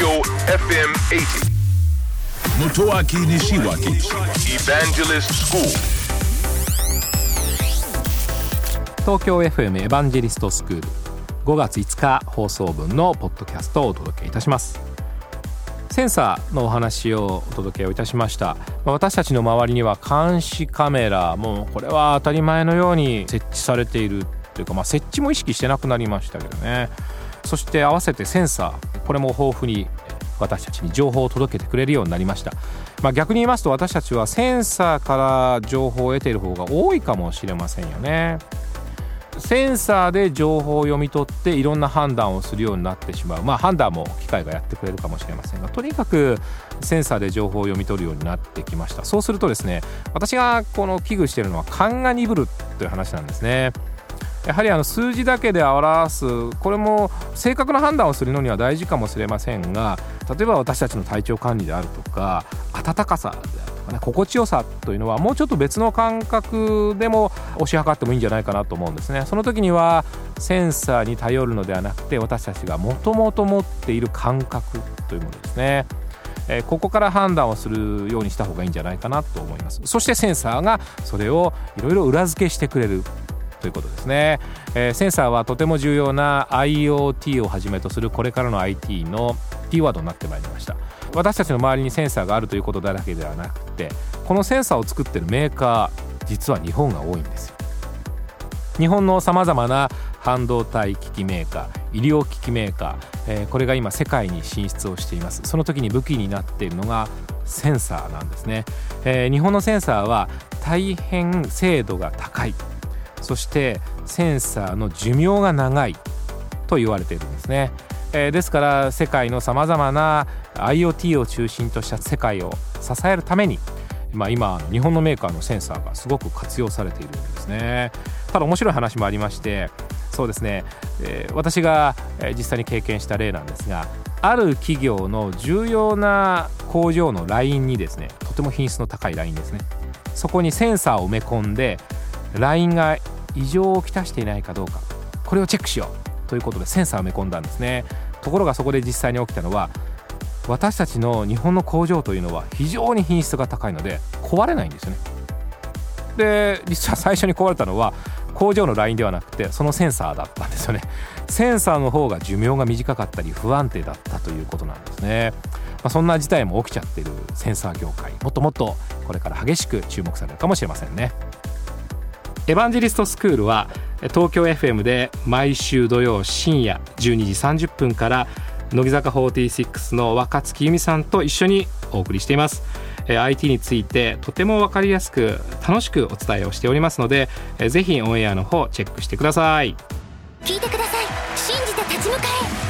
Tokyo FM 80. Motoaki Nishiwaki Evangelist School. 東京 FM エヴァンジェリストスクール5月5日放送分のポッドキャストをお届けいたしますセンサーのお話をお届けをいたしましたまあ私たちの周りには監視カメラもうこれは当たり前のように設置されているというか、まあ、設置も意識してなくなりましたけどねそして合わせてセンサーこれも豊富に私たちに情報を届けてくれるようになりました、まあ、逆に言いますと私たちはセンサーから情報を得ている方が多いかもしれませんよね。センサーで情報を読み取っていろんな判断をするようになってしまう。まあ判断も機械がやってくれるかもしれませんがとにかくセンサーで情報を読み取るようになってきました。そうするとですね私がこの危惧しているのは勘が鈍るという話なんですね。やはりあの数字だけで表すこれも正確な判断をするのには大事かもしれませんが例えば私たちの体調管理であるとか暖かさであるとかね心地よさというのはもうちょっと別の感覚でも推し量ってもいいんじゃないかなと思うんですね。その時にはセンサーに頼るのではなくて私たちがもともと持っている感覚というものですね。えここから判断をするようにした方がいいんじゃないかなと思います。そしてセンサーがそれをいろいろ裏付けしてくれる。ということですね、えーセンサーはとても重要な IoT をはじめとするこれからの IT のキーワードになってまいりました。私たちの周りにセンサーがあるということだらけではなくてこのセンサーを作ってるメーカー実は日本が多いんですよ。日本のさまざまな半導体機器メーカー医療機器メーカー、えーこれが今世界に進出をしています。その時に武器になっているのがセンサーなんですね、えー日本のセンサーは大変精度が高い。そしてセンサーの寿命が長いと言われているんですね、えーですから世界のさまざまな IoT を中心とした世界を支えるためにまあ、今日本のメーカーのセンサーがすごく活用されているんですね。ただ面白い話もありましてそうですね、えー私がえ実際に経験した例なんですがある企業の重要な工場のラインにですねとても品質の高いラインですね。そこにセンサーを埋め込んでラインが異常をきたしていないかどうか。これをチェックしようということでセンサーを埋め込んだんですね。ところがそこで実際に起きたのは私たちの日本の工場というのは非常に品質が高いので壊れないんですよね。で実は最初に壊れたのは工場のラインではなくてそのセンサーだったんですよね。センサーの方が寿命が短かったり不安定だったということなんですね、まあ、そんな事態も起きちゃってるセンサー業界。もっともっとこれから激しく注目されるかもしれませんね。エヴァンジェリストスクールは東京 FM で毎週土曜深夜12時30分から乃木坂46の若月由美さんと一緒にお送りしています。えー IT についてとても分かりやすく楽しくお伝えをしておりますのでえぜひオンエアの方チェックしてください。聞いてください。信じて立ち向かえ。